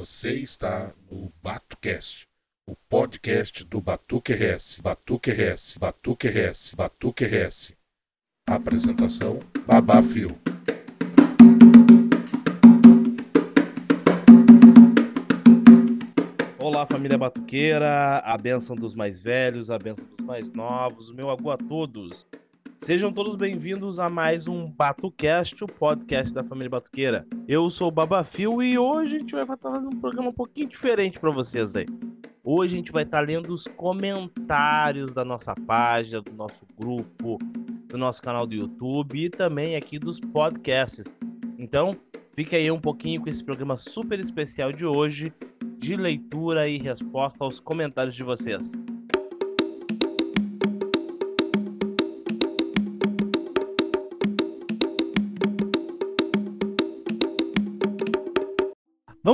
Você está no BatuCast, o podcast do Batuque RS, Batuque RS, Batuque RS, Batuque RS. Apresentação: Babá Fio. Olá, família batuqueira, a bênção dos mais velhos, a bênção dos mais novos, o meu agu a todos. Sejam todos bem-vindos a mais um BatuCast, o podcast da família batuqueira. Eu sou o Babafio e hoje a gente vai estar fazendo um programa um pouquinho diferente para vocês aí. Hoje a gente vai estar lendo os comentários da nossa página, do nosso grupo, do nosso canal do YouTube e também aqui dos podcasts. Então, fique aí um pouquinho com esse programa super especial de hoje, de leitura e resposta aos comentários de vocês.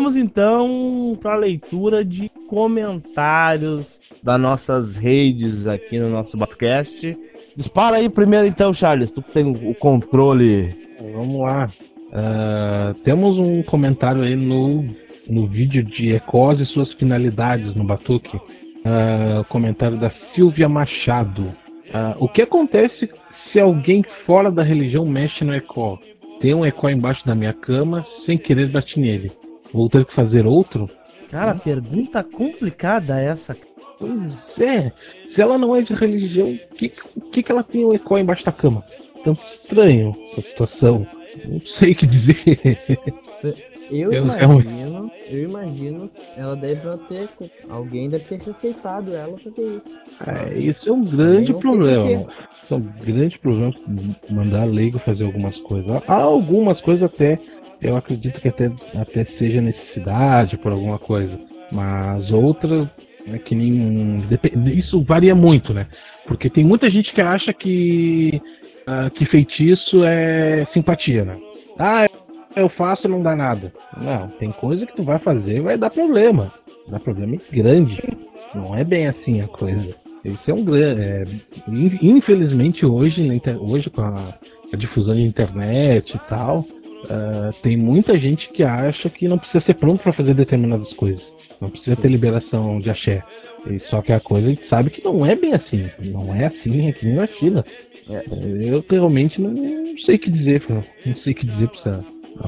Vamos então para a leitura de comentários das nossas redes aqui no nosso podcast. Dispara aí primeiro então, Charles, tu tem o controle. Vamos lá. Uh, temos um comentário aí no, no vídeo de Ecos e suas finalidades no Batuque. Uh, comentário da Silvia Machado. Uh, o que acontece se alguém fora da religião mexe no Ecó? Tem um Ecó embaixo da minha cama, sem querer bate nele. Vou ter que fazer outro? Cara, pergunta complicada essa. Pois é. Se ela não é de religião, o que, que, que ela tem o ecó embaixo da cama? Tanto estranho essa situação. Não sei o que dizer. Eu, eu imagino, eu imagino, ela deve ter. Alguém deve ter receitado ela fazer isso. É, isso é um grande problema. Isso é um grande problema mandar leigo fazer algumas coisas. Há algumas coisas até eu acredito que até, até seja necessidade por alguma coisa. Mas outras, é que nem. Isso varia muito, né? Porque tem muita gente que acha que, uh, que feitiço é simpatia, né? Ah, eu faço e não dá nada. Não, tem coisa que tu vai fazer vai dar problema. Dá problema grande. Não é bem assim a coisa. Isso é um grande. É, infelizmente hoje, hoje com a, a difusão de internet e tal, Uh, tem muita gente que acha que não precisa ser pronto para fazer determinadas coisas. Não precisa Sim. ter liberação de axé. E só que a coisa a gente sabe que não é bem assim. Não é assim aqui na China. É. Eu realmente não, não sei o que dizer, não sei o que dizer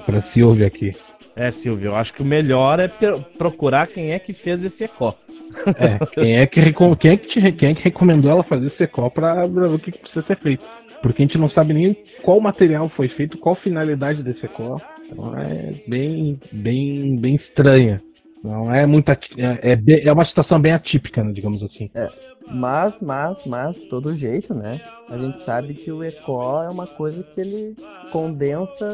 para Silvia aqui. É, Silvio, eu acho que o melhor é procurar quem é que fez esse ecó. É, quem é que, quem é que, te, quem é que recomendou ela fazer esse ecó para ver o que precisa ser feito. Porque a gente não sabe nem qual material foi feito, qual finalidade desse ecó. Então é bem, bem, bem estranha. Não é muito é, é, é, uma situação bem atípica, né, digamos assim. É, mas, mas, mas, de todo jeito, né? A gente sabe que o ECO é uma coisa que ele condensa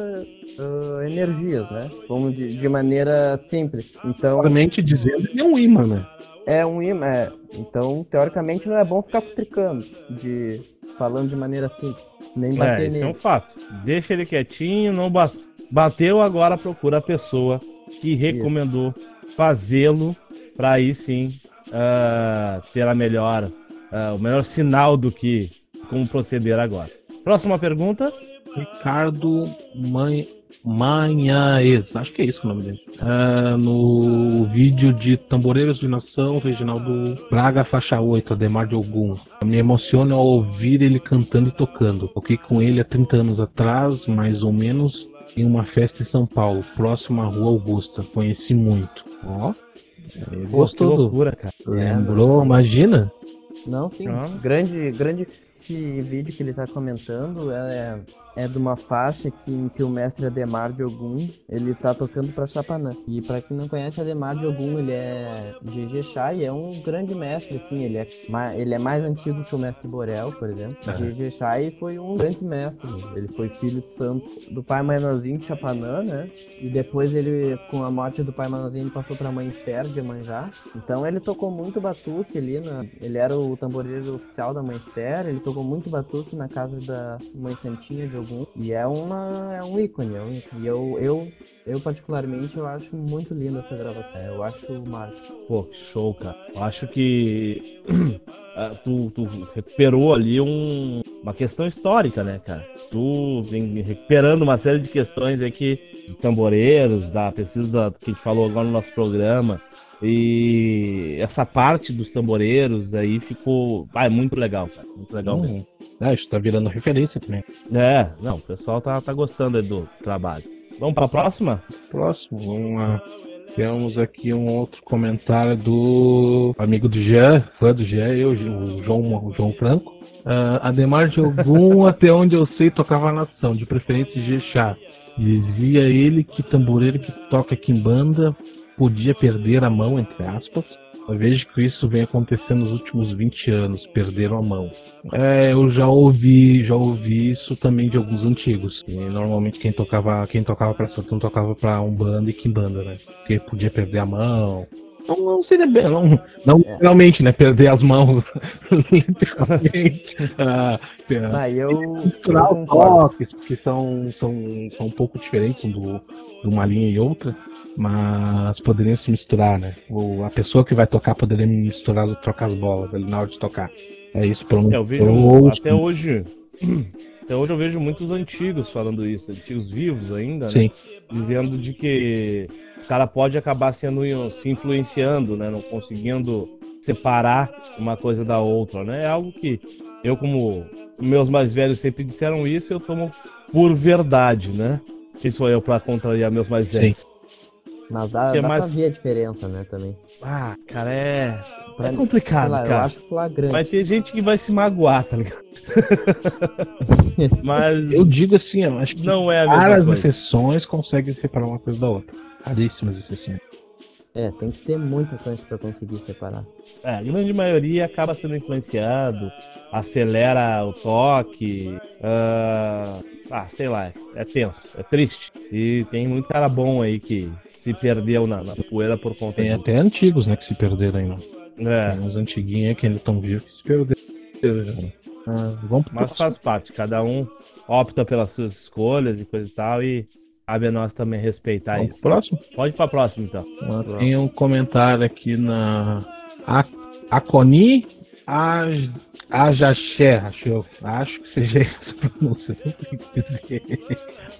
uh, energias, né? Vamos de, de, maneira simples. Então. Claramente dizendo, ele é um imã, né? É um imã, é. Então, teoricamente, não é bom ficar futricando de falando de maneira simples. Nem é, bater é, nele. Isso é um fato. Deixa ele quietinho, não bateu, agora procura a pessoa que recomendou fazê-lo para aí sim uh, ter a melhor, uh, o melhor sinal do que como proceder agora. Próxima pergunta. Ricardo Mãe Manhaes, acho que é isso o nome dele. Uh, no vídeo de Tamboreiros de Nação, Reginaldo Braga, faixa 8, Ademar de Ogum. Me emociona ao ouvir ele cantando e tocando. Toquei com ele há 30 anos atrás, mais ou menos, em uma festa em São Paulo, próximo à Rua Augusta. Conheci muito. Ó, gostou. loucura, cara. Lembrou, é, imagina? Não, sim. Ah. Grande, grande esse vídeo que ele está comentando é, é de uma faixa que, em que o mestre Ademar de Ogum ele tá tocando para Chapanã. E para quem não conhece, Ademar de Ogum ele é Ijexá e é um grande mestre, assim, ele é, ele é mais antigo que o mestre Borel, por exemplo. Uhum. Ijexá e foi um grande mestre. Ele foi filho de santo do pai Manorzinho de Chapanã, né? E depois ele, com a morte do pai Manorzinho, ele passou para a mãe Esther de Manjá. Então ele tocou muito batuque ali, na, ele era o tamboreiro oficial da mãe Esther, ele tocou muito batuque na casa da mãe Santinha de algum. E é, uma, é um ícone, é um ícone. E eu, eu, eu, particularmente, eu acho muito linda essa gravação. Eu acho mágico. Pô, show, cara. Eu acho que ah, tu, tu recuperou ali um, uma questão histórica, né, cara? Tu vem recuperando uma série de questões aí que de tamboreiros, da pesquisa da, que a gente falou agora no nosso programa. E essa parte dos tamboreiros aí ficou ah, é muito legal, cara. Muito legal mesmo. Uhum. Ah, isso tá virando referência também. É, não, o pessoal tá, tá gostando do trabalho. Vamos para a próxima? Próximo, vamos lá. Temos aqui um outro comentário do amigo do Jean, fã do Jean, eu, o João, o João Franco. Uh, Ademar de algum, até onde eu sei, tocava nação, de preferência Jexá. Dizia ele que tamboreiro que toca aqui em banda podia perder a mão, entre aspas, eu vejo que isso vem acontecendo nos últimos 20 anos, perderam a mão. É, eu já ouvi, já ouvi isso também de alguns antigos. E normalmente quem tocava, quem tocava para Satã tocava para um banda e Kimbanda, né? Porque podia perder a mão, não, não seria bem, não, não é. realmente, né? Perder as mãos literalmente. ah, ah, eu, misturar os toques, porque são, são, são um pouco diferentes do, de uma linha e outra, mas poderiam se misturar, né? O, a pessoa que vai tocar poderia misturar, trocar as bolas ali na hora de tocar. É isso, pelo menos. É, eu vejo até hoje. Até hoje eu vejo muitos antigos falando isso, antigos vivos ainda, né? Dizendo de que o cara pode acabar sendo se influenciando, né? Não conseguindo separar uma coisa da outra, né? É algo que eu, como meus mais velhos sempre disseram isso, eu tomo por verdade, né? Quem sou eu para contrariar meus mais velhos? Sim. Mas dá, que dá mais... pra ver a diferença, né, também. Ah, cara, é... Pra... É complicado, lá, cara. Eu acho flagrante. Vai ter gente que vai se magoar, tá ligado? Mas... Eu digo assim, eu acho que não é a mesma coisa. exceções conseguem separar uma coisa da outra. Raríssimas exceções. É, tem que ter muita coisa para conseguir separar. É, a grande maioria acaba sendo influenciado, acelera o toque. Uh, ah, sei lá, é tenso, é triste. E tem muito cara bom aí que se perdeu na, na poeira por conta Tem até antigos, né, que se perderam aí. Né? É. Tem uns antiguinhos que ainda estão vivos que se perderam. Ah, vamos Mas faz parte, cada um opta pelas suas escolhas e coisa e tal, e Cabe a nós também respeitar Vamos isso. Próximo? Pode ir para próximo, então. Tem um comentário aqui na Aconi Ajaxé, acho, acho que seja essa pronúncia.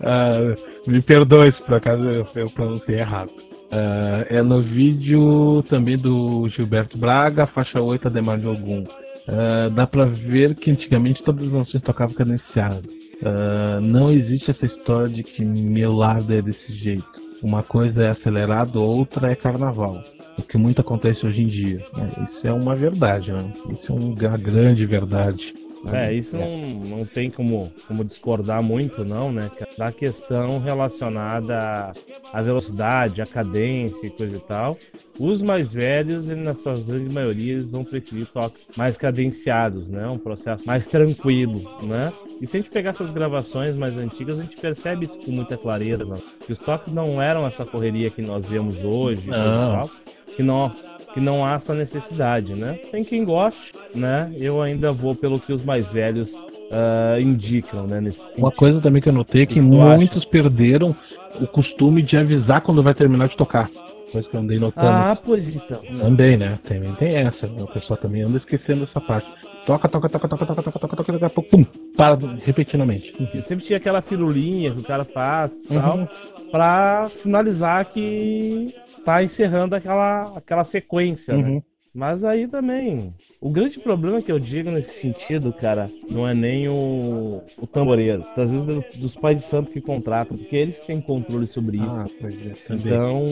uh, me perdoe se por acaso eu, eu pronunciei errado. Uh, é no vídeo também do Gilberto Braga, faixa 8, Ademar de Ogum. Uh, dá pra ver que antigamente todas as nações tocavam cadenciado. Uh, não existe essa história de que meu lado é desse jeito. Uma coisa é acelerado, outra é carnaval. O que muito acontece hoje em dia. É, isso é uma verdade, né? Isso é uma grande verdade. É, isso não, não tem como, como discordar muito, não, né? Da questão relacionada à velocidade, à cadência e coisa e tal. Os mais velhos, na sua grande maioria, eles vão preferir toques mais cadenciados, né? Um processo mais tranquilo, né? E se a gente pegar essas gravações mais antigas, a gente percebe isso com muita clareza. Né? Que os toques não eram essa correria que nós vemos hoje, não. que não que não há essa necessidade, né? Tem quem goste, né? Eu ainda vou pelo que os mais velhos uh, indicam, né? Nesse Uma coisa também que eu notei é que, que muitos acha? perderam o costume de avisar quando vai terminar de tocar. Coisa que eu andei notando. Ah, pois então. Também, né? Também tem essa. O pessoal também anda esquecendo essa parte. Toca, toca, toca, toca, toca, toca, toca, toca, daqui a pouco, pum, para repetidamente. Sempre tinha aquela firulinha que o cara faz e tal, uhum. pra sinalizar que tá encerrando aquela, aquela sequência, né? uhum. né? Mas aí também. O grande problema que eu digo nesse sentido, cara, não é nem o, o tamboreiro. Às vezes é dos pais de santo que contratam, porque eles têm controle sobre isso. Ah, é, então,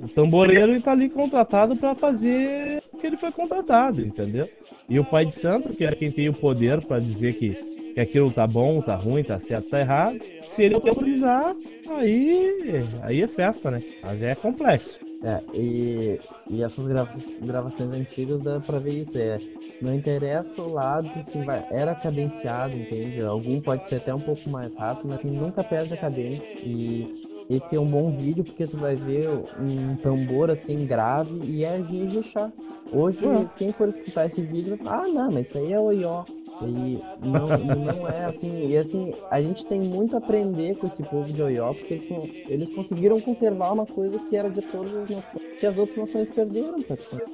o tamboreiro está ali contratado para fazer o que ele foi contratado, entendeu? E o pai de santo, que é quem tem o poder para dizer que, que aquilo tá bom, tá ruim, tá certo, tá errado, se ele autorizar, aí, aí é festa, né? Mas é complexo. É, e, e essas grava gravações antigas dá pra ver isso. É, não interessa o lado se vai, era cadenciado, entende? Algum pode ser até um pouco mais rápido, mas assim, nunca perde a cadência. E esse é um bom vídeo porque tu vai ver um tambor assim grave e é Gijixá. Hoje, uhum. quem for escutar esse vídeo vai falar, ah não, mas isso aí é oió. E não, não é assim, e assim, a gente tem muito a aprender com esse povo de Oió, porque eles, eles conseguiram conservar uma coisa que era de todas as nações, que as outras nações perderam.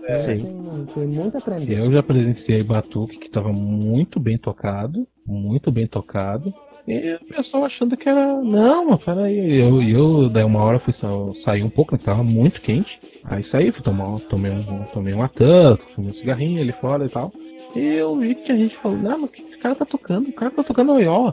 É. Sim. Tem, tem muito a aprender. Eu já presenciei Batuque que estava muito bem tocado, muito bem tocado, E o pessoal achando que era. Não, mas peraí. Eu, eu daí uma hora fui sair um pouco, né? Tava muito quente. Aí saí, fui tomar, tomei um, tomei uma tanta, fumei um cigarrinho ali fora e tal. E eu vi que a gente falou, não, mas o que esse cara tá tocando? O cara tá tocando oió.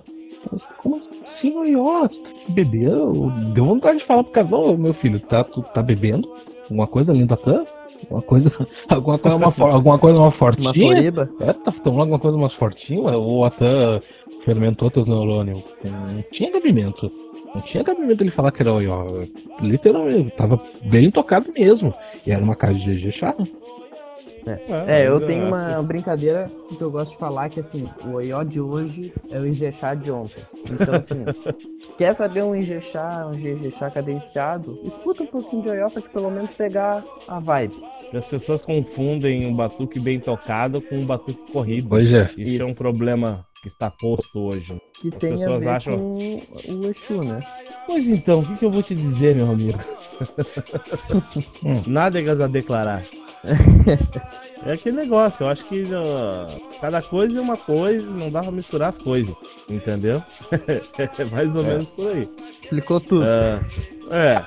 Como assim oió? Tu tá bebendo? Deu vontade de falar pro casal, meu filho, tá, tu tá bebendo? Alguma coisa além da tan? Alguma coisa, alguma coisa, uma, alguma coisa mais fortinha? Uma? É, tá tomando alguma coisa mais fortinha? Ou até fermentou teus neurônios? Não tinha cabimento. Não tinha cabimento ele falar que era oió. Literalmente, tava bem tocado mesmo. E era uma casa de GG chata. É, é eu tenho uma brincadeira que eu gosto de falar que assim, o Oió de hoje é o Ijexá de ontem. Então assim, quer saber um Ijexá, um Ijexá cadenciado? Escuta um pouquinho de Oió pra te pelo menos pegar a vibe. As pessoas confundem um batuque bem tocado com um batuque corrido. Pois é. Isso, Isso. é um problema que está posto hoje. Que As tem pessoas a ver acham... com o Exu, né? Pois então, o que, que eu vou te dizer, meu amigo? Nada é a declarar. é aquele negócio, eu acho que uh, cada coisa é uma coisa, não dá pra misturar as coisas, entendeu? é mais ou é. menos por aí. Explicou tudo. Uh, é.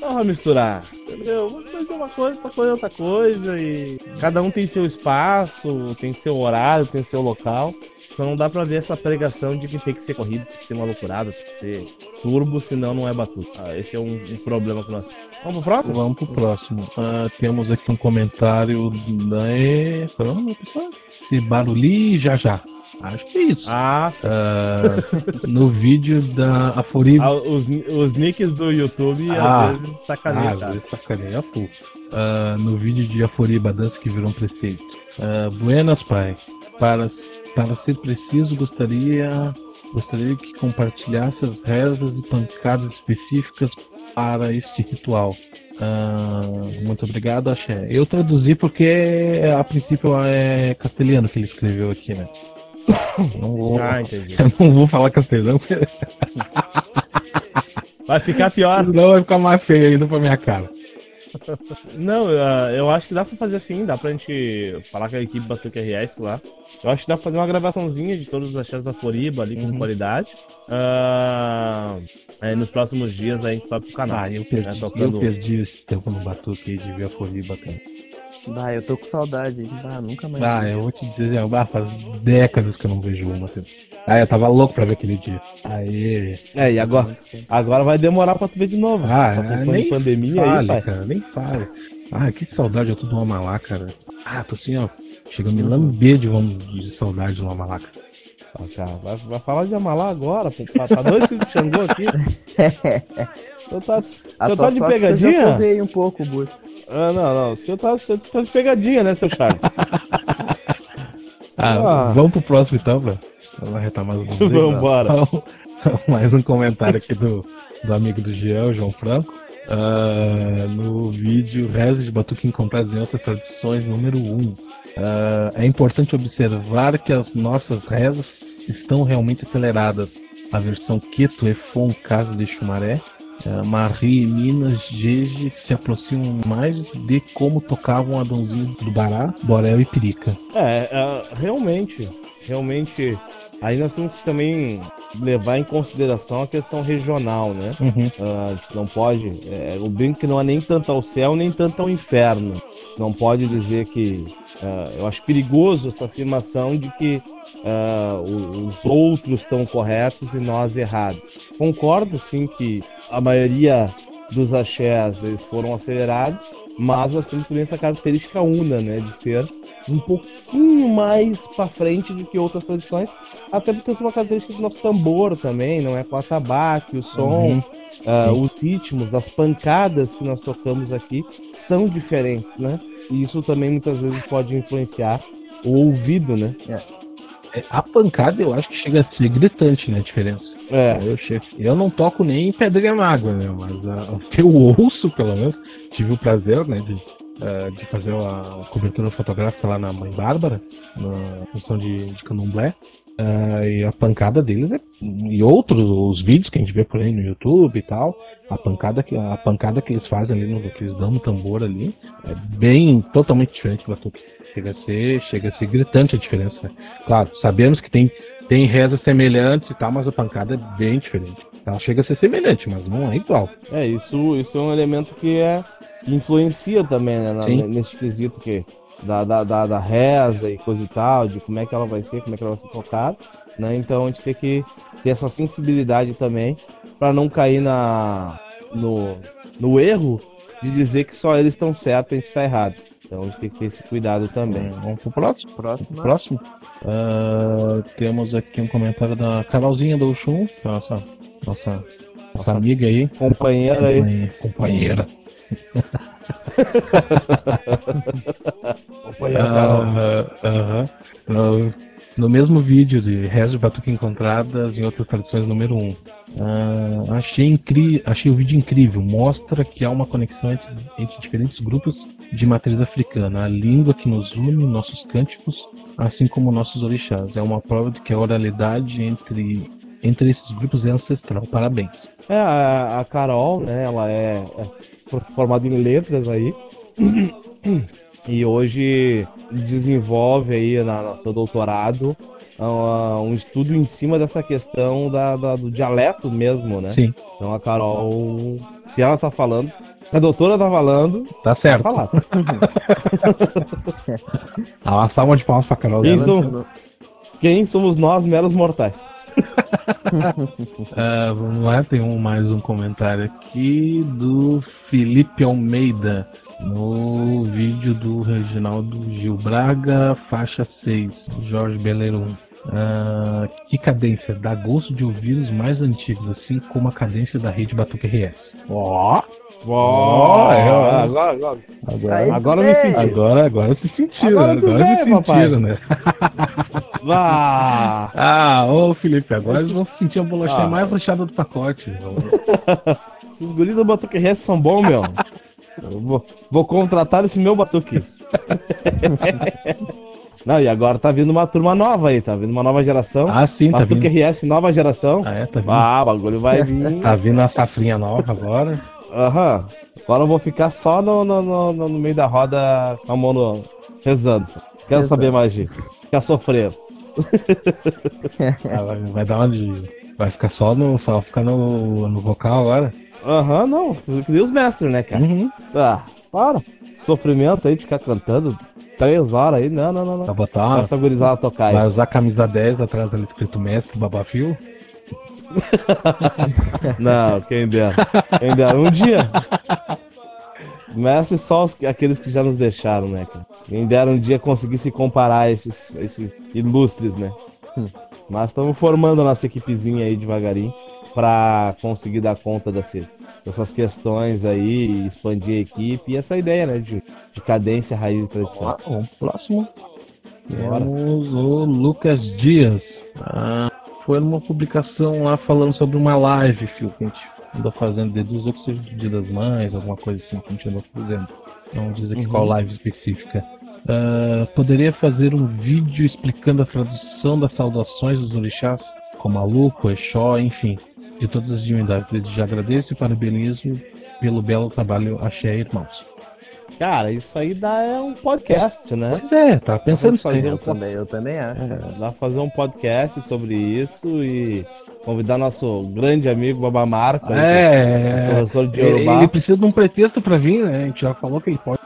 Não vai misturar, entendeu? Uma coisa é uma coisa, outra coisa é outra coisa, e cada um tem seu espaço, tem seu horário, tem seu local. Então não dá pra ver essa pregação de que tem que ser corrido, tem que ser uma loucurada, tem que ser turbo, senão não é batuta. Ah, esse é um, um, problema que nós. Vamos pro próximo? Vamos pro próximo. Uh, temos aqui um comentário da. É, é pessoal? Se barulhi já já. Acho que é isso. Ah, uh, no vídeo da Aforiba. Ah, os, os nicks do YouTube ah, às vezes sacaneiam. Ah, às vezes sacaneia. Uh, no vídeo de Aforiba Dança que virou um preceito. Uh, Buenas, pai. Para, para ser preciso, gostaria, gostaria que compartilhasse as rezas e pancadas específicas para este ritual. Uh, muito obrigado, Axé. Eu traduzi porque a princípio é castelhano que ele escreveu aqui, né? Não vou, ah, entendi. Não vou falar castelhano. Vai ficar pior. Não vai ficar mais feio ainda pra minha cara. Não, uh, eu acho que dá pra fazer assim, dá pra gente falar com a equipe Batuque RS lá. Eu acho que dá pra fazer uma gravaçãozinha de todos os acheios da Floriba ali com uhum. qualidade. Uh, aí nos próximos dias a gente sobe pro canal. Ah, eu perdi, né, tocando... eu perdi esse tempo no Batuque de ver a Floriba, cara. Ah, eu tô com saudade. Ah, nunca mais. Ah, eu vou te dizer, ah, faz décadas que eu não vejo uma. Assim. Ah, eu tava louco pra ver aquele dia. Aí. É, e agora? Agora vai demorar pra tu ver de novo. Ah, Essa função de pandemia fale, aí, pai. cara, nem fale. Ah, que saudade eu tô do Amalá, cara. Ah, tô assim, ó. Chega a me lamber de, de saudade do Amalá, cara. Ah, vai, vai, falar de Amalá agora, pô. Tá, tá dois que Xangô aqui. eu tá, eu tá de pegadinha? Eu já um pouco, Bush. Ah, não, não. O senhor tá, o senhor tá de pegadinha, né, seu Charles? ah, ah, vamos pro próximo então, velho. Vamos retar mais um. Vamos embora. mais um comentário aqui do, do amigo do Giel, João Franco. Uh, no vídeo Rezas de Batuque Encontrados em Outras Tradições, número 1. Um. Uh, é importante observar que as nossas rezas estão realmente aceleradas. A versão Keto Efon Casa de Chumaré Uh, Marie e Minas Gege se aproximam mais de como tocavam a donzinha do Bará, Borel e Perica. É, é, realmente, realmente. Aí nós temos que também levar em consideração a questão regional, né? Uhum. Uh, a gente não pode. É, o brinco que não é nem tanto ao céu, nem tanto ao inferno. A gente não pode dizer que. Uh, eu acho perigoso essa afirmação de que uh, os outros estão corretos e nós errados. Concordo, sim, que a maioria dos axés eles foram acelerados, mas nós temos também essa característica una, né, de ser um pouquinho mais para frente do que outras tradições, até porque isso é uma característica do nosso tambor também, não é com o atabaque, o som, uhum. uh, os ritmos, as pancadas que nós tocamos aqui são diferentes, né? E isso também muitas vezes pode influenciar o ouvido, né? É. é a pancada eu acho que chega a ser gritante, né, a diferença. É. Eu, chego, eu não toco nem em pedra mágoa, né? Mas uh, o que eu ouço, pelo menos, tive o prazer, né, de uh, de fazer a cobertura fotográfica lá na Mãe Bárbara, na função de, de candomblé. Uh, e a pancada deles é, e outros os vídeos que a gente vê por aí no YouTube e tal, a pancada que a pancada que eles fazem ali no que eles dão no tambor ali é bem totalmente diferente do batuque. Chega a ser chega a ser gritante a diferença. Né? Claro, sabemos que tem tem rezas semelhantes e tal, mas a pancada é bem diferente. Ela chega a ser semelhante, mas não é igual. É, isso, isso é um elemento que é que influencia também, né, na, nesse quesito que da, da, da, da, reza e coisa e tal, de como é que ela vai ser, como é que ela vai ser tocada, né? Então a gente tem que ter essa sensibilidade também para não cair na no, no erro de dizer que só eles estão certos e a gente está errado. Então a gente tem que ter esse cuidado também. Vamos pro próximo? Próximo. Próximo. Uh, temos aqui um comentário da Carolzinha do Oxum, é nossa, nossa, nossa amiga aí. Companheira aí. Companheira. uh, uh, no mesmo vídeo de Rezo de Batuque Encontradas em Outras Tradições número 1. Uh, achei, incri achei o vídeo incrível. Mostra que há uma conexão entre, entre diferentes grupos de matriz africana. A língua que nos une, nossos cânticos, assim como nossos orixás. É uma prova de que a oralidade entre, entre esses grupos é ancestral. Parabéns. É, a, Carol, né, ela é, formada em letras aí. e hoje desenvolve aí na, no seu doutorado uh, um estudo em cima dessa questão da, da, do dialeto mesmo, né? Sim. Então a Carol, se ela tá falando, se a doutora tá falando, tá certo. Tá falado. ah, uma salva de palmas pra Carol. Quem, quem somos nós, meros mortais? Uh, vamos lá, tem um, mais um comentário aqui do Felipe Almeida no vídeo do Reginaldo Gil Braga, faixa 6, Jorge Belerum. Uh, que cadência? Dá gosto de ouvir os mais antigos, assim como a cadência da rede Batuque RS. Ó! Ó! Agora, agora, agora, agora me senti. Agora, agora se sentiu. Agora, agora me sentiram, papai. né? ah, ah ô Felipe, agora eles vão sentir a bolachinha ah. mais fechada do pacote. Esses guris do Batuque RS são bons, meu. Vou, vou, contratar esse meu batuque. Não, e agora tá vindo uma turma nova aí, tá vindo uma nova geração. Ah, sim, tá Batuque vindo. RS, nova geração. Ah, é, tá vindo. Ah, o bagulho vai vir. tá vindo uma safrinha nova agora. Aham. Agora eu vou ficar só no, no, no, no meio da roda com a mão no... rezando. Quero saber mais de. Quer sofrer. ah, vai, vai, dar uma de. Vai ficar só no. Só ficar no, no vocal agora? Aham, uhum, não. Que nem os mestres, né, cara? Uhum. Ah, para. Sofrimento aí de ficar cantando três horas aí. Não, não, não. não. Vai botar uma... essa gurizada tocar aí. Vai usar camisa 10 atrás ali escrito mestre, babafio? não, quem dera. Quem dera. Um dia. Mestre só os, aqueles que já nos deixaram, né, cara? Quem dera um dia conseguir se comparar a esses, esses ilustres, né? Hum. Mas estamos formando a nossa equipezinha aí devagarinho para conseguir dar conta desse, dessas questões aí, expandir a equipe e essa ideia, né, de, de cadência, raiz e tradição. Bom, próximo temos o Lucas Dias. Ah, foi numa publicação lá falando sobre uma live, Fio, que a gente andou fazendo deduzo que seja do Dia das Mães, alguma coisa assim que a gente andou fazendo. Não diz aqui uhum. qual live específica. Uh, poderia fazer um vídeo explicando a tradução das saudações dos orixás, como Aluco, Exó, enfim, de todas as divindades. Desde já agradeço e parabenizo pelo belo trabalho Axé Irmãos. Cara, isso aí dá é um podcast, né? Pois é, tá pensando fazer um... eu, também, eu também acho. É, dá pra fazer um podcast sobre isso e convidar nosso grande amigo Baba Marco, é, aí, professor de Yorubá. Ele precisa de um pretexto para vir, né? A gente já falou que ele pode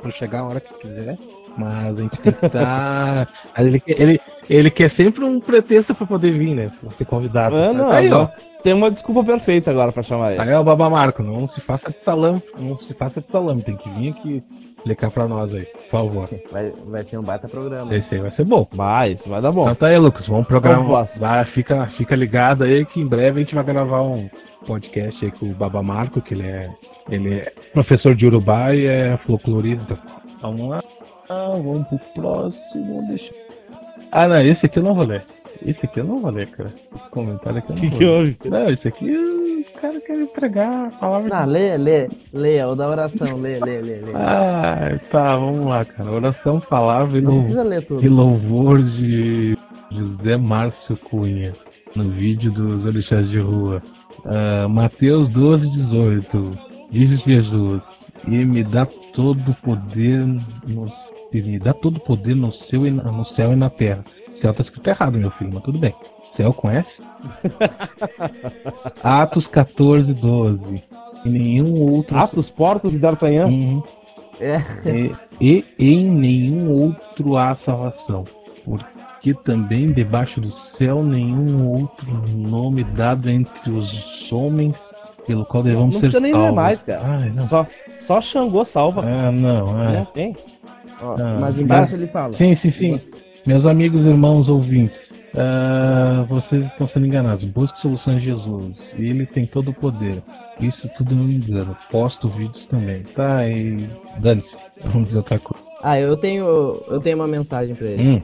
para chegar a hora que quiser. Mas a gente tem que estar. Tá... ele, ele, ele quer sempre um pretexto para poder vir, né? Pra ser convidado. É, não, aí, ó. Tem uma desculpa perfeita agora para chamar ele. Aí é o Baba Marco, não se faça de salame, não se faça de salame, tem que vir aqui explicar para nós aí, por favor. Vai, vai ser um baita programa. Esse aí vai ser bom. Vai, isso vai dar bom. Então tá aí, Lucas, vamos programar. Vai, fica, fica ligado aí que em breve a gente vai gravar um podcast aí com o Baba Marco, que ele é, ele é professor de Urubá e é folclorista. Vamos lá. Ah, vamos pro próximo. Deixa. Ah, não, esse aqui eu não vou ler. Esse aqui eu não vou ler, cara. Esse comentário aqui eu não que vou que houve? Não, esse aqui o cara quer entregar a palavra. De... lê, lê, lê, o da oração, lê, lê, lê, lê. Ah, tá, vamos lá, cara. Oração, palavra e, lou... e louvor de José Márcio Cunha, no vídeo dos Orixás de Rua. Uh, Mateus 12, 18. Diz Jesus, e me dá todo o poder no e me dá todo o poder no, seu e na, no céu e na terra. Céu tá escrito errado, meu filho, mas tudo bem. Céu conhece? Atos 14, 12. E nenhum outro. Atos, Portos e D'Artagnan? Uhum. É. E, e em nenhum outro há salvação. Porque também debaixo do céu nenhum outro nome dado entre os homens pelo qual devemos Não ser precisa nem ler salvos. mais, cara. Ai, não. Só, só Xangô salva. Ah, não, é. Não tem? Ó, Ah, mas tá. embaixo ele fala. Sim, sim, sim. Você- Meus amigos, irmãos, ouvintes, ah, vocês estão sendo enganados. Busque soluções em Jesus. Ele tem todo o poder. Isso tudo não me engano. Posto vídeos também. Tá, e dane-se. Vamos dizer outra coisa. Ah, eu tenho, eu tenho uma mensagem pra ele. Hum,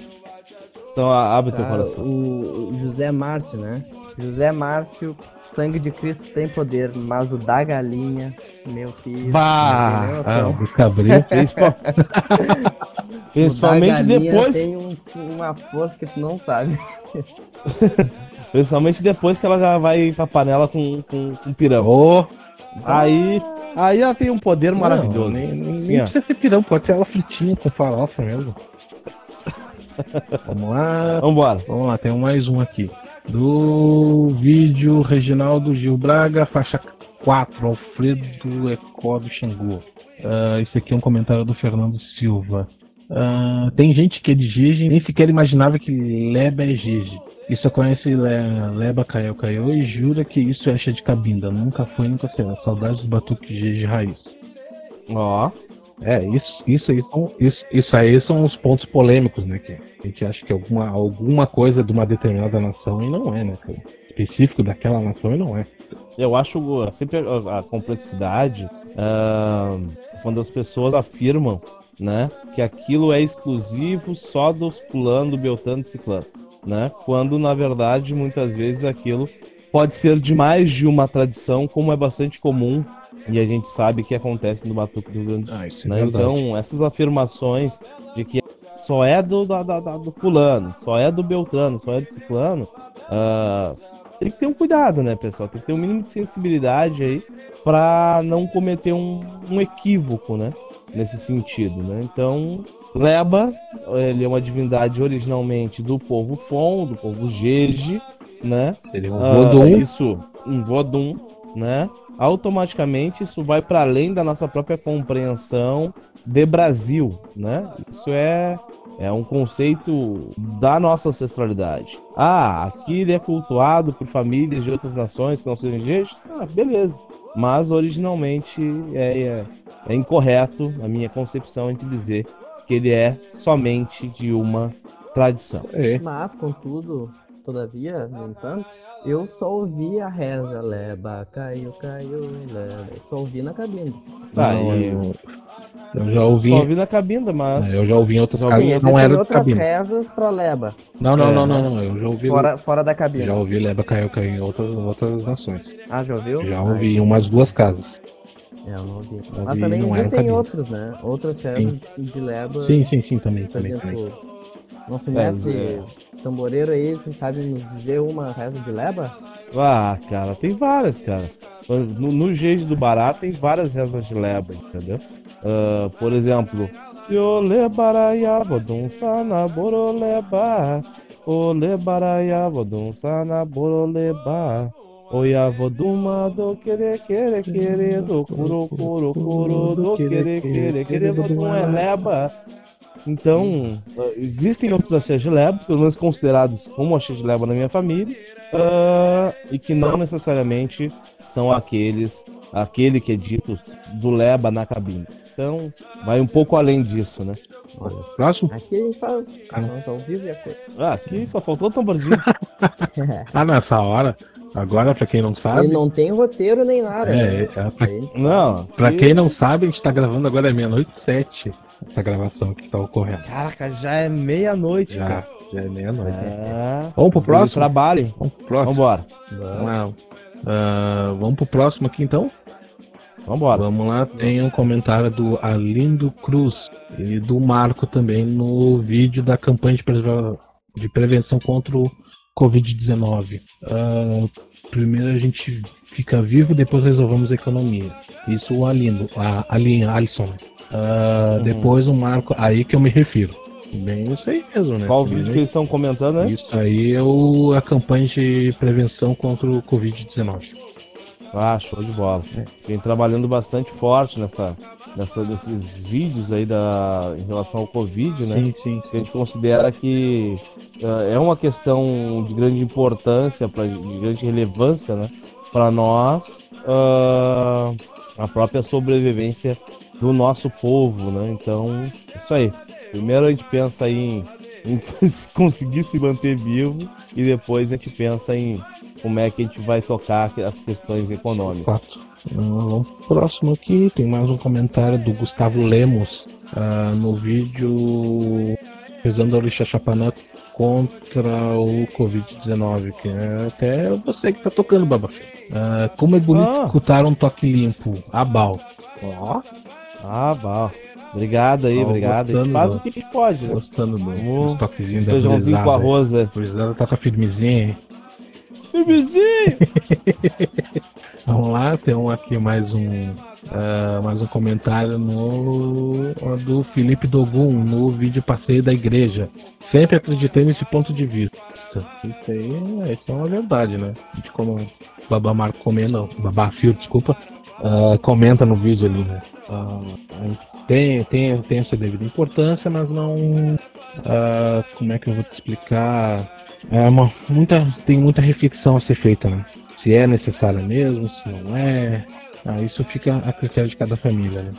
Então abre teu Tá, coração. o, o José Márcio, né? José Márcio, sangue de Cristo tem poder, mas o da galinha, meu filho. Bah! ah, do cabrito. Principalmente depois. Tem um- uma força que tu não sabe. Principalmente depois que ela já vai pra panela com, com, com pirão. Ô, Aí, aí ela tem um poder não, maravilhoso. Nem, nem, Assim, nem precisa ser pirão, pode ser ela fritinha com farofa mesmo. Vamos lá. Vambora. Vamos lá, tem mais um aqui. Do vídeo Reginaldo Gil Braga, faixa 4, Alfredo Ecó do Xangô. Ah, esse aqui é um comentário do Fernando Silva. Ah, tem gente que é de Gege nem sequer imaginava que Leba é Gege. E só conhece Le- Leba Caiu Caiu e jura que isso é de cabinda. Nunca foi, nunca será. Saudades do Batuque Gege Raiz. Ó. É, isso, isso, aí são, isso, isso aí são os pontos polêmicos, né? Que a gente acha que alguma, alguma coisa de uma determinada nação e não é, né? cara? Específico daquela nação e não é. Eu acho uh, sempre a, complexidade ah, quando as pessoas afirmam, né, que aquilo é exclusivo só dos fulano, do beltano, do ciclano, né? Quando na verdade muitas vezes aquilo pode ser de mais de uma tradição, como é bastante comum e a gente sabe que acontece no Batuque do Rio Grande do Sul. Ah, é né? Então essas afirmações de que só é do, da, da- do fulano, só é do beltrano, só é do ciclano, ah, tem que ter um cuidado, né, pessoal? Tem que ter um mínimo de sensibilidade aí para não cometer um, um equívoco, né? Nesse sentido, né? Então, Leba, ele é uma divindade originalmente do povo Fon, do povo Jeje, né? Seria um Ah, Vodun. isso, um Vodun, né? Automaticamente isso vai para além da nossa própria compreensão de Brasil, né? Isso é é um conceito da nossa ancestralidade. Ah, aqui ele é cultuado por famílias de outras nações que não sejam indígenas. Ah, beleza. Mas originalmente é, é, é incorreto, na minha concepção, a gente dizer que ele é somente de uma tradição. É. Mas, contudo, todavia, no entanto, eu só ouvi a reza, leba, caiu, caiu, leba. Eu só ouvi na cabine. Ah, Não, eu, eu já ouvi. Só ouvi na cabinda, mas. é, Eu já ouvi em outras Sim, não existem era outras cabine. rezas pra leba, Não, não, É, não, não, não. Eu já ouvi. fora, fora da cabine. Já ouvi Leba Caiu Caiu em outras, outras nações. Ah, já ouviu? Já ouvi em umas duas casas. É, eu não ouvi. Mas também existem cabine. outros, né? Outras rezas de, de leba. Sim, sim, sim, também. Por também, também. Nosso É, mestre é. tamboreiro aí, tu sabe nos dizer uma reza de leba? Ah, cara, tem várias, cara. No, no jeito do Bará tem várias rezas de leba, entendeu? Ah, por exemplo, Yole baraiaba dum sana boroleba. Ole baraiaba dum sana boroleba. Oiava duma do querer querer querer do curo curo curo do querer querer querer vodum é leba. Então, ah, existem outros axés de leba, pelo menos considerados como axé de leba na minha família, ah, e que não necessariamente são aqueles, aquele que é dito do leba na cabine. Então, vai um pouco além disso, né? Olha, Próximo? aqui a gente faz, Ah. faz ao vivo e a coisa. Ah, aqui só faltou o tamborzinho. Ah, nessa hora. Agora, pra quem não sabe. E não tem roteiro nem nada. É, né? é, pra, Não, pra aqui- quem não sabe, a gente tá gravando agora é meia-noite e sete. Essa gravação que tá ocorrendo. Caraca, já é meia-noite, cara. já é meia-noite. É. Vamos pro próximo? Trabalhem. Vamos pro próximo. Vambora. Vamos. Ah, vamos pro próximo aqui então? Vambora. Vamos lá, tem um comentário do Alindo Cruz e do Marco também no vídeo da campanha de, de prevenção contra o Covid-19. Ah, primeiro a gente fica vivo, depois resolvemos a economia. Isso o Alindo, a Alin, Alisson. Ah, Uhum. Depois o Marco, aí que eu me refiro. Bem isso aí mesmo, né? Qual vídeo que eles estão comentando, né? Isso aí é o, a campanha de prevenção contra o Covid-19. Ah, show de bola. Vem trabalhando bastante forte nessa, nessa, nesses vídeos aí da, em relação ao Covid, né? Sim, sim. A gente considera que uh, é uma questão de grande importância, pra, de grande relevância, né? Para nós, uh, a própria sobrevivência do nosso povo, né? Então, isso aí. Primeiro a gente pensa em, em conseguir se manter vivo e depois a gente pensa em como é que a gente vai tocar as questões econômicas. Fato. Uh, próximo aqui tem mais um comentário do Gustavo Lemos uh, no vídeo rezando a lixa chapanã contra o Covid-19, que é até você que tá tocando, Baba. Uh, como é bonito ah. escutar um toque limpo. Abal. Ó. Ah, bal. Obrigado aí, obrigado. A gente faz o que a gente pode, né? Gostando do, Vamos... toquezinho da Feijãozinho com arroz, né? Cruzada toca firmezinho, hein? Firmezinho! Vamos lá, tem um aqui mais um uh, mais um comentário no do Felipe Dogum no vídeo passeio da igreja. Sempre acreditei nesse ponto de vista. Isso aí, isso é uma verdade, né? De como o Babá Marco comenta, Babá Fio, desculpa, uh, comenta no vídeo ali, né? Uh, tem, tem, tem essa devida importância, mas não. Uh, como é que eu vou te explicar? É uma, muita, tem muita reflexão a ser feita, né? Se é necessária mesmo, se não é. Ah, isso fica a critério de cada família, né?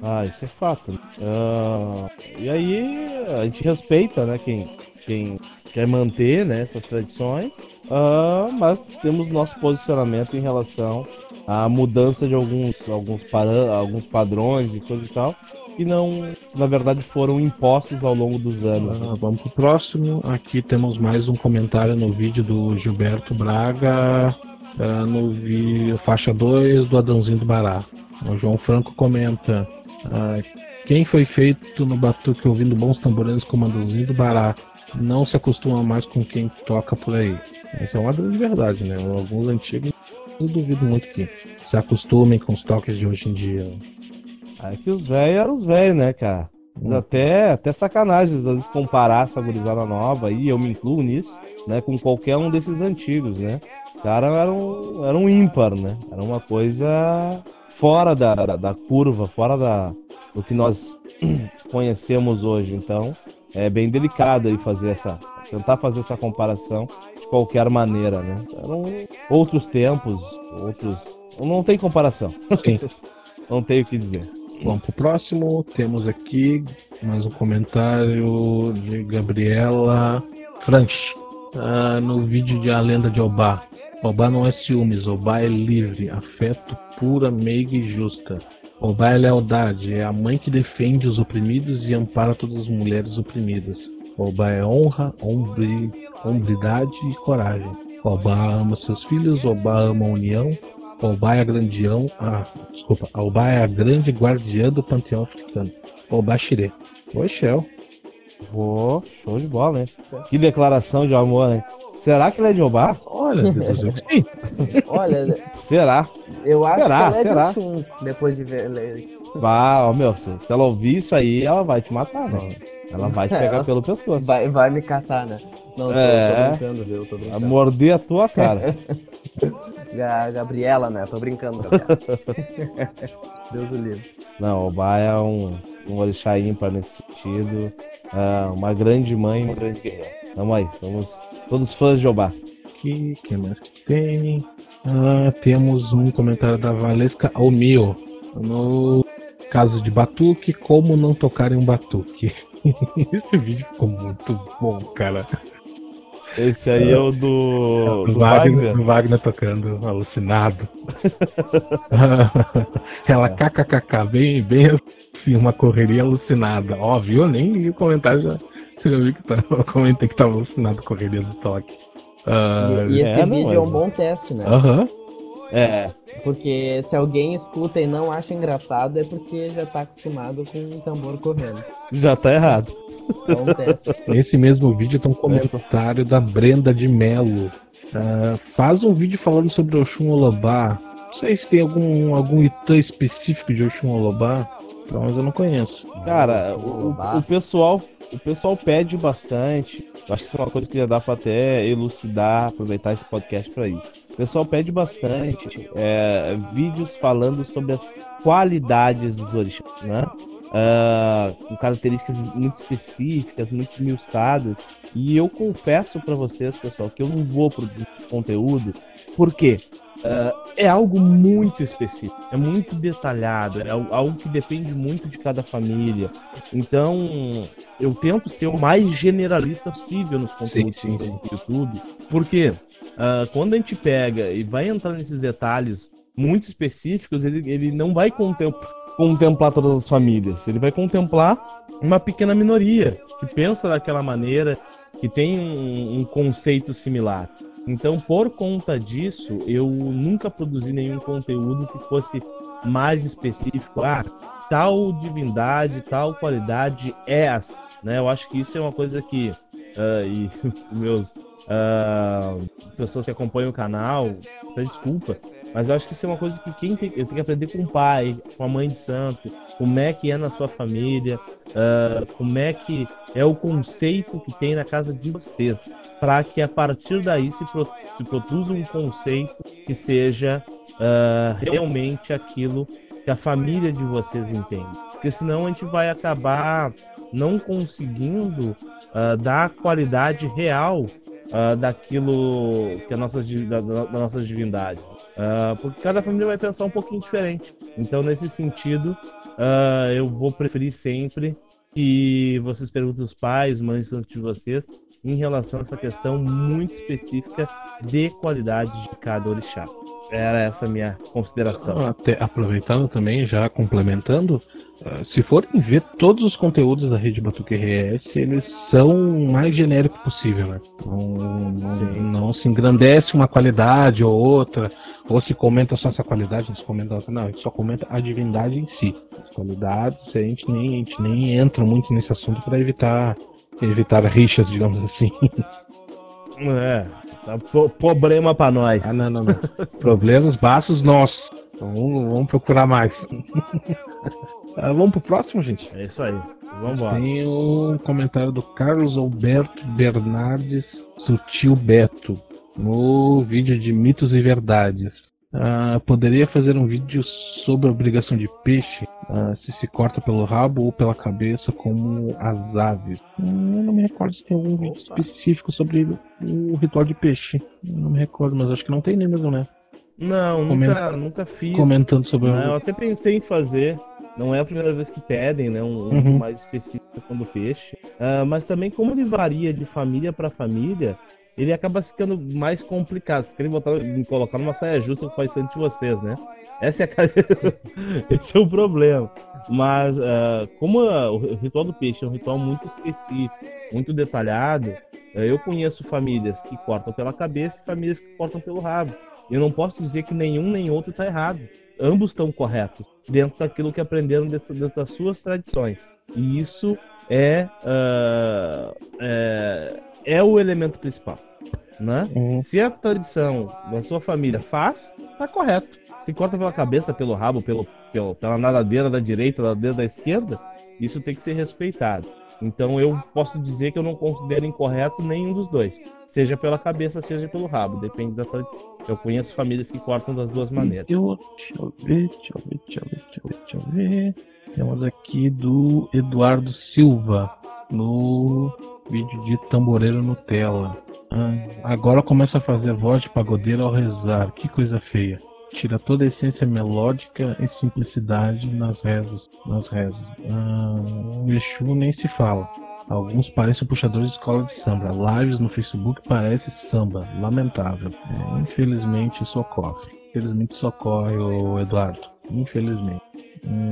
Ah, isso é fato. Uh, e aí a gente respeita, né, quem, quem quer manter né, essas tradições, uh, mas temos nosso posicionamento em relação à mudança de alguns, alguns, para, alguns padrões e coisa e tal, que não, na verdade, foram impostos ao longo dos anos. Ah, vamos pro próximo. Aqui temos mais um comentário no vídeo do Gilberto Braga, uh, no vídeo faixa 2 do Adãozinho do Bará. O João Franco comenta. Uh, quem foi feito no batuque ouvindo bons tamborões como Adãozinho do Bará não se acostuma mais com quem toca por aí. Isso é uma grande verdade, né? Alguns antigos eu duvido muito que se acostumem com os toques de hoje em dia. É que os velhos eram os velhos, né, cara? Hum. Até, até sacanagem, às vezes, comparar essa gurizada nova, e eu me incluo nisso, né, com qualquer um desses antigos, né? Os caras eram, eram ímpar, né? Era uma coisa fora da, da, da curva, fora da, do que nós conhecemos hoje. Então, é bem delicado aí fazer essa, tentar fazer essa comparação de qualquer maneira, né? Eram outros tempos, outros, não tem comparação. não tenho o que dizer. Vamos pro próximo. Temos aqui mais um comentário de Gabriela Franch uh, no vídeo de A Lenda de Obá. Obá não é ciúmes, Obá é livre, afeto pura, meiga e justa. Obá é lealdade, é a mãe que defende os oprimidos e ampara todas as mulheres oprimidas. Obá é honra, hombri, hombridade e coragem. Obá ama seus filhos, Obá ama a união, Obá é a grandião. Ah, desculpa. Obá é a grande guardiã do panteão africano. Obá Xirê. Oi, Shell. Show de bola, né? Que declaração de amor, né? Será que ele é de Obá? Olha, Deus. Olha, será? Eu acho será? que ela é será? de Oxum, depois de ver. Vá, ó, meu, se, se ela ouvir isso aí, ela vai te matar, velho. Ela vai te pegar pelo pescoço. Vai, vai me caçar, né? Não, tô, é, tô brincando, viu? Tô brincando. morder a tua cara. Gabriela, né? Tô brincando, Gabriela. Deus o livre. Não, o Ba é um, um orixá ímpar nesse sentido. É uma grande mãe uma grande guerreira. Vamos aí, somos todos fãs de Obá. Aqui, que mais que tem? Ah, temos um comentário da Valesca Almio. No caso de batuque, como não tocar em um batuque. Esse vídeo ficou muito bom, cara. Esse aí é o do, do Wagner, Wagner. Wagner tocando, alucinado. Ela é. kkkk, bem, bem assim, uma correria alucinada. Ó, viu? Eu nem li o comentário já. Você já viu que tá, eu comentei que tava alucinado correria do toque. Uh, e, e, esse é, vídeo é um bom teste, né? Aham. Uhum. É. Porque se alguém escuta e não acha engraçado, é porque já tá acostumado com um tambor correndo. Já tá errado. Nesse mesmo vídeo tem um comentário da Brenda de Melo. Uh, faz um vídeo falando sobre Oxum Olobá. Não sei se tem algum, algum itã específico de Oxum Olobá, mas eu não conheço. Cara, o, o, pessoal, o pessoal pede bastante. Eu acho que isso é uma coisa que já dá para até elucidar, aproveitar esse podcast para isso. O pessoal pede bastante é, vídeos falando sobre as qualidades dos orixás, né? Uh, com características muito específicas, muito esmiuçadas. E eu confesso para vocês, pessoal, que eu não vou produzir conteúdo. Por quê? Uh, é algo muito específico, é muito detalhado, é algo que depende muito de cada família. Então, eu tento ser o mais generalista possível nos conteúdos sim, sim. do YouTube, porque uh, quando a gente pega e vai entrar nesses detalhes muito específicos, ele, ele não vai contemplar, contemplar todas as famílias, ele vai contemplar uma pequena minoria que pensa daquela maneira, que tem um, um conceito similar. Então, por conta disso, eu nunca produzi nenhum conteúdo que fosse mais específico. Ah, tal divindade, tal qualidade é assim. Né? Eu acho que isso é uma coisa que. Uh, e meus uh, pessoas que acompanham o canal, desculpa, mas eu acho que isso é uma coisa que quem tem, eu tenho que aprender com o pai, com a mãe de santo, como é que é na sua família, uh, como é que é o conceito que tem na casa de vocês, para que a partir daí se, pro, se produza um conceito que seja uh, realmente aquilo que a família de vocês entende. Porque senão a gente vai acabar não conseguindo uh, dar a qualidade real uh, daquilo que é nossas, da, nossas divindades. Uh, porque cada família vai pensar um pouquinho diferente. Então, nesse sentido, uh, eu vou preferir sempre que vocês perguntem os pais, mães antes de vocês em relação a essa questão muito específica de qualidade de cada orixá. Era essa a minha consideração. Até, aproveitando também, já complementando, uh, se forem ver todos os conteúdos da rede Batuque RS, eles são o mais genérico possível, né? Não, não, não, se engrandece uma qualidade ou outra, ou se comenta só essa qualidade, se comenta outra. Não, a gente só comenta a divindade em si. As qualidades, a gente nem, a gente nem entra muito nesse assunto para evitar, evitar rixas, digamos assim. É, Tá problema pra nós. Ah, não, não, não. Problemas baixos nossos. Então vamos, vamos procurar mais. ah, vamos pro próximo, gente? É isso aí. Vamos lá. Tem um comentário do Carlos Alberto Bernardes Sutil Beto no vídeo de mitos e verdades. Uh, poderia fazer um vídeo sobre a obrigação de peixe, uh, se se corta pelo rabo ou pela cabeça, como as aves. Hum, eu não me recordo se tem algum vídeo específico sobre o ritual de peixe. Eu não me recordo, mas acho que não tem nem mesmo, né? Não, nunca, nunca fiz. Comentando sobre não, o... Eu até pensei em fazer. Não é a primeira vez que pedem, né? Um, um uhum. mais específico questão do peixe. Uh, mas também, como ele varia de família para família, ele acaba ficando mais complicado. Vocês querem botar, colocar numa saia justa com o de vocês, né? Essa é. Esse é o problema. Mas, uh, como uh, o ritual do peixe é um ritual muito específico, muito detalhado, uh, eu conheço famílias que cortam pela cabeça e famílias que cortam pelo rabo. Eu não posso dizer que nenhum nem outro está errado. Ambos estão corretos, dentro daquilo que aprenderam dentro, dentro das suas tradições. E isso é, é, é o elemento principal né? Uhum. Se a tradição da sua família faz, tá correto. Se corta pela cabeça, pelo rabo, pelo, pelo, pela nadadeira da direita, nadadeira da esquerda, isso tem que ser respeitado. Então eu posso dizer que eu não considero incorreto nenhum dos dois. Seja pela cabeça, seja pelo rabo, depende da tradição. Eu conheço famílias que cortam das duas maneiras. Eu, deixa eu ver, deixa eu ver, deixa eu ver, deixa eu ver, deixa eu ver. Temos aqui do Eduardo Silva no vídeo de tamboreiro Nutella. Ah, agora começa a fazer voz de pagodeiro ao rezar. Que coisa feia. Tira toda a essência melódica e simplicidade nas rezas. Nas rezas. Ah, o Exu nem se fala. Alguns parecem puxadores de escola de samba. Lives no Facebook parece samba. Lamentável. É, infelizmente isso ocorre. Infelizmente isso ocorre, o Eduardo. Infelizmente.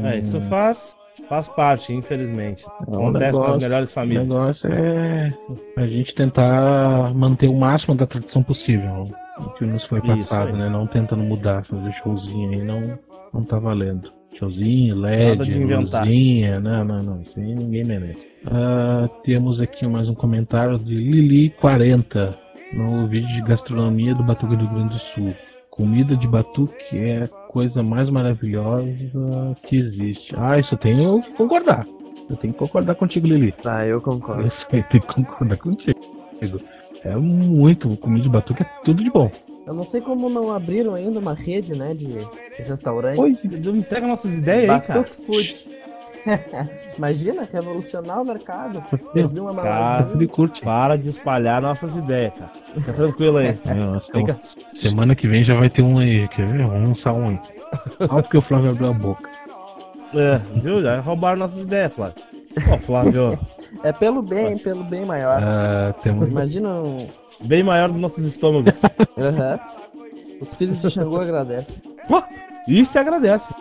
É, isso faz Faz parte, infelizmente. Acontece negócio, nas melhores famílias. O negócio é a gente tentar manter o máximo da tradição possível. O que nos foi passado, né? Não tentando mudar, fazer showzinho aí não, não tá valendo. Showzinho, LED, Nada de inventar. luzinha, não, não, não, isso aí ninguém merece. Uh, temos aqui mais um comentário de Lili40 no vídeo de gastronomia do Batuque do Rio Grande do Sul. Comida de batuque é coisa mais maravilhosa que existe. Ah, isso tem eu concordar. Eu tenho que concordar contigo, Lili. Ah, eu concordo. Eu sei, tenho que concordar contigo. É muito, comida de batuque é tudo de bom. Eu não sei como não abriram ainda uma rede, né, de, de restaurantes. Oi, não entrega nossas ideias aí, cara. Batuque Food. Imagina, revolucionar o mercado. Servir uma cara, curte. Para de espalhar nossas ideias, cara. Fica tranquilo aí. É, Fica... Semana que vem já vai ter um aí, quer ver? Vamos lançar um aí. Olha porque o Flávio abriu a boca. É, viu? Já roubaram nossas ideias, Flávio. Ó, Flávio. É pelo bem, Nossa. pelo bem maior. Temos... Imagina um... Bem maior dos nossos estômagos. Uhum. Os filhos de Xangô agradecem. Isso agradece.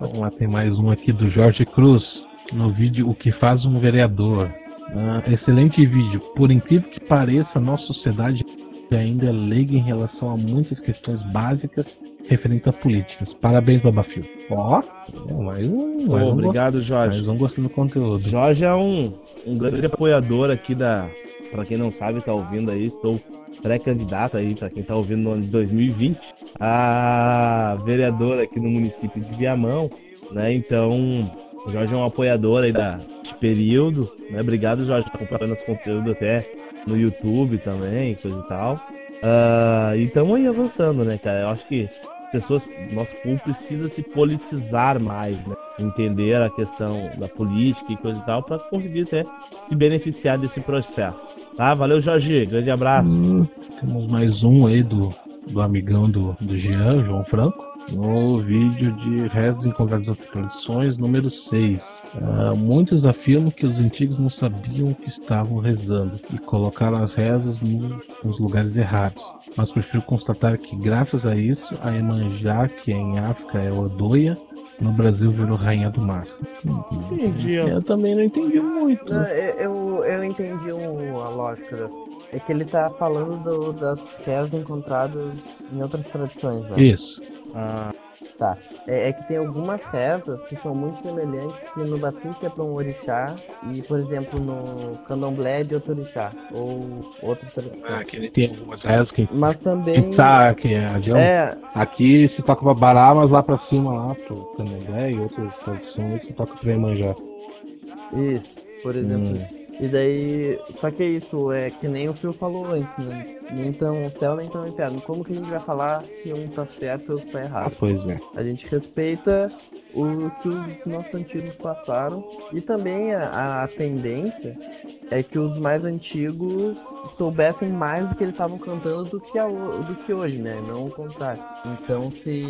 Vamos lá, tem mais um aqui do Jorge Cruz. No vídeo O que faz um vereador. Uh, excelente vídeo. Por incrível que pareça, nossa sociedade ainda é leiga em relação a muitas questões básicas referentes a políticas. Parabéns, Babafio. Ó, oh, mais um. Mais oh, um obrigado, Jorge. Mais um gostando do conteúdo. Jorge é um, um grande apoiador aqui da. Para quem não sabe, tá ouvindo aí, estou pré-candidato aí, para quem tá ouvindo no ano de 2020, a vereadora aqui no município de Viamão, né? Então, o Jorge é um apoiador aí da, de período, né? Obrigado, Jorge, por acompanhando esse conteúdo até no YouTube também, coisa e tal. Uh, e estamos aí avançando, né, cara? Eu acho que pessoas, nosso povo precisa se politizar mais, né? Entender a questão da política e coisa e tal, para conseguir até se beneficiar desse processo. Tá? Valeu, Jorge. Grande abraço. Hum, temos mais um aí do, do amigão do, do Jean, João Franco, no vídeo de Rezos Encontrados das Tradições, número 6. Uh, muitos afirmam que os antigos não sabiam que estavam rezando e colocaram as rezas no, nos lugares errados. Mas prefiro constatar que, graças a isso, a Emanjá, que em África é Odoia, no Brasil virou Rainha do Mar. Entendi. Eu também não entendi muito. Não, eu, eu entendi a lógica. É que ele tá falando do, das rezas encontradas em outras tradições, né? Isso. Ah, tá. É, é, que tem algumas rezas que são muito semelhantes que no Batuque é para um orixá e, por exemplo, no candomblé é de outro orixá ou outra tradição. Ah, que ele tem algumas rezas que... Mas também... Tá, que é, é... Aqui se toca pra bará, mas lá pra cima, lá pro candomblé e outras tradições se toca pra manjar. Isso, por exemplo. Hum. E daí, só que é isso, é que nem o Phil falou antes, né? Nem tão céu, nem tão inferno. Como que a gente vai falar se um tá certo e outro tá errado? Ah, pois é. A gente respeita o que os nossos antigos passaram e também a, a tendência é que os mais antigos soubessem mais do que eles estavam cantando do que, a, do que hoje, né? Não o contrário. Então, se,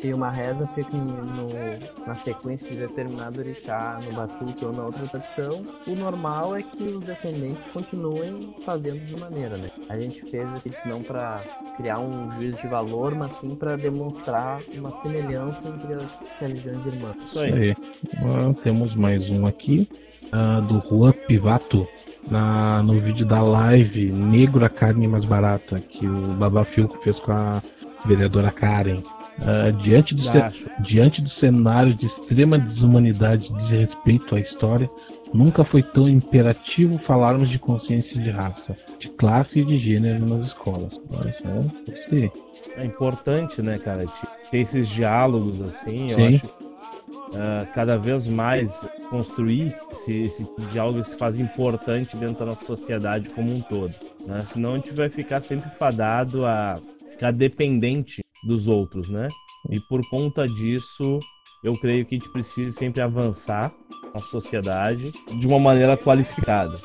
se uma reza fica no, na sequência de determinado orixá, no batuque ou na outra tradição, o normal é que os descendentes continuem fazendo de maneira, né? A gente fez assim não para criar um juízo de valor, mas sim para demonstrar uma semelhança entre as religiões irmãs. Isso aí. Ah, temos mais um aqui uh, do Juan Pivato na, no vídeo da live Negro a Carne Mais Barata, que o Babafilco fez com a vereadora Karen. Uh, diante, do diante do cenário de extrema desumanidade e desrespeito à história, nunca foi tão imperativo falarmos de consciência de raça, de classe e de gênero nas escolas. É, é importante, né, cara, ter esses diálogos assim, eu Sim. acho uh, cada vez mais construir esse, esse tipo diálogo que se faz importante dentro da nossa sociedade como um todo. Né? Senão a gente vai ficar sempre fadado a ficar dependente dos outros, né? E por conta disso, eu creio que a gente precisa sempre avançar na sociedade de uma maneira qualificada,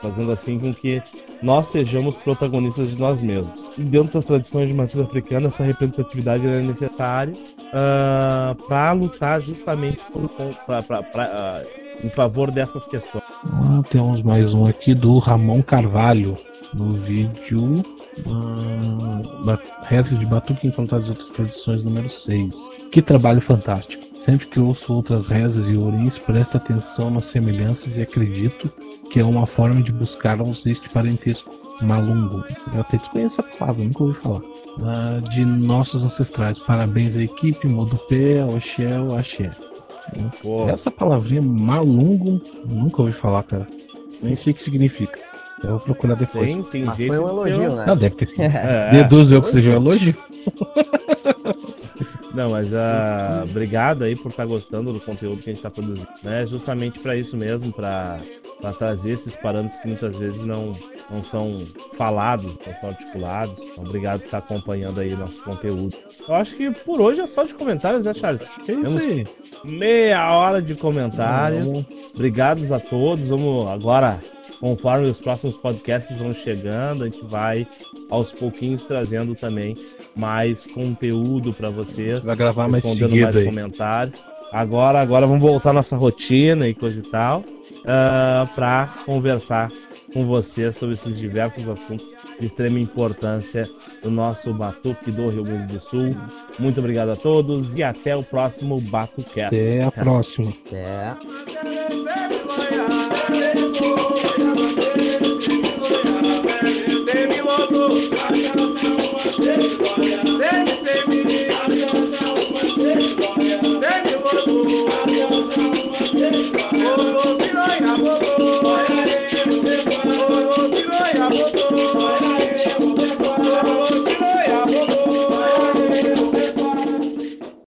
fazendo assim com que nós sejamos protagonistas de nós mesmos. E dentro das tradições de matriz africana, essa representatividade é necessária uh, ah, para lutar justamente por, pra, pra, pra, uh, em favor dessas questões. Ah, temos mais um aqui do Ramon Carvalho, no vídeo uh, Rezas de Batuque encontradas outras tradições número 6. Que trabalho fantástico! Sempre que ouço outras rezas e orins, presto atenção nas semelhanças e acredito que é uma forma de buscarmos este parentesco malungo. Eu até desconheço a palavra, nunca ouvi falar. Uh, de nossos ancestrais. Parabéns à equipe, Modupé, Oxel, Axé. Essa palavrinha malungo, nunca ouvi falar, cara. Nem sei o que significa. Eu vou procurar depois. Tem, tem Mas foi um elogio, né? Não, deve ter sido. É. Deduzo eu que seja um elogio. Não, mas uh, obrigado aí por estar tá gostando do conteúdo que a gente está produzindo. Né? Justamente para isso mesmo, para trazer esses parâmetros que muitas vezes não, não são falados, não são articulados. Então, obrigado por estar acompanhando aí nosso conteúdo. Eu acho que por hoje é só de comentários, né, Charles? Temos meia hora de comentários. Obrigados a todos. Vamos agora conforme os próximos podcasts vão chegando, a gente vai aos pouquinhos trazendo também mais conteúdo para vocês, vai gravar respondendo mais, mais aí. comentários. Agora, agora vamos voltar à nossa rotina e coisa e tal, uh, ah, para conversar com vocês sobre esses diversos assuntos de extrema importância do nosso Batuque do Rio Grande do Sul. Muito obrigado a todos e até o próximo Batucast. Até a próxima. Até.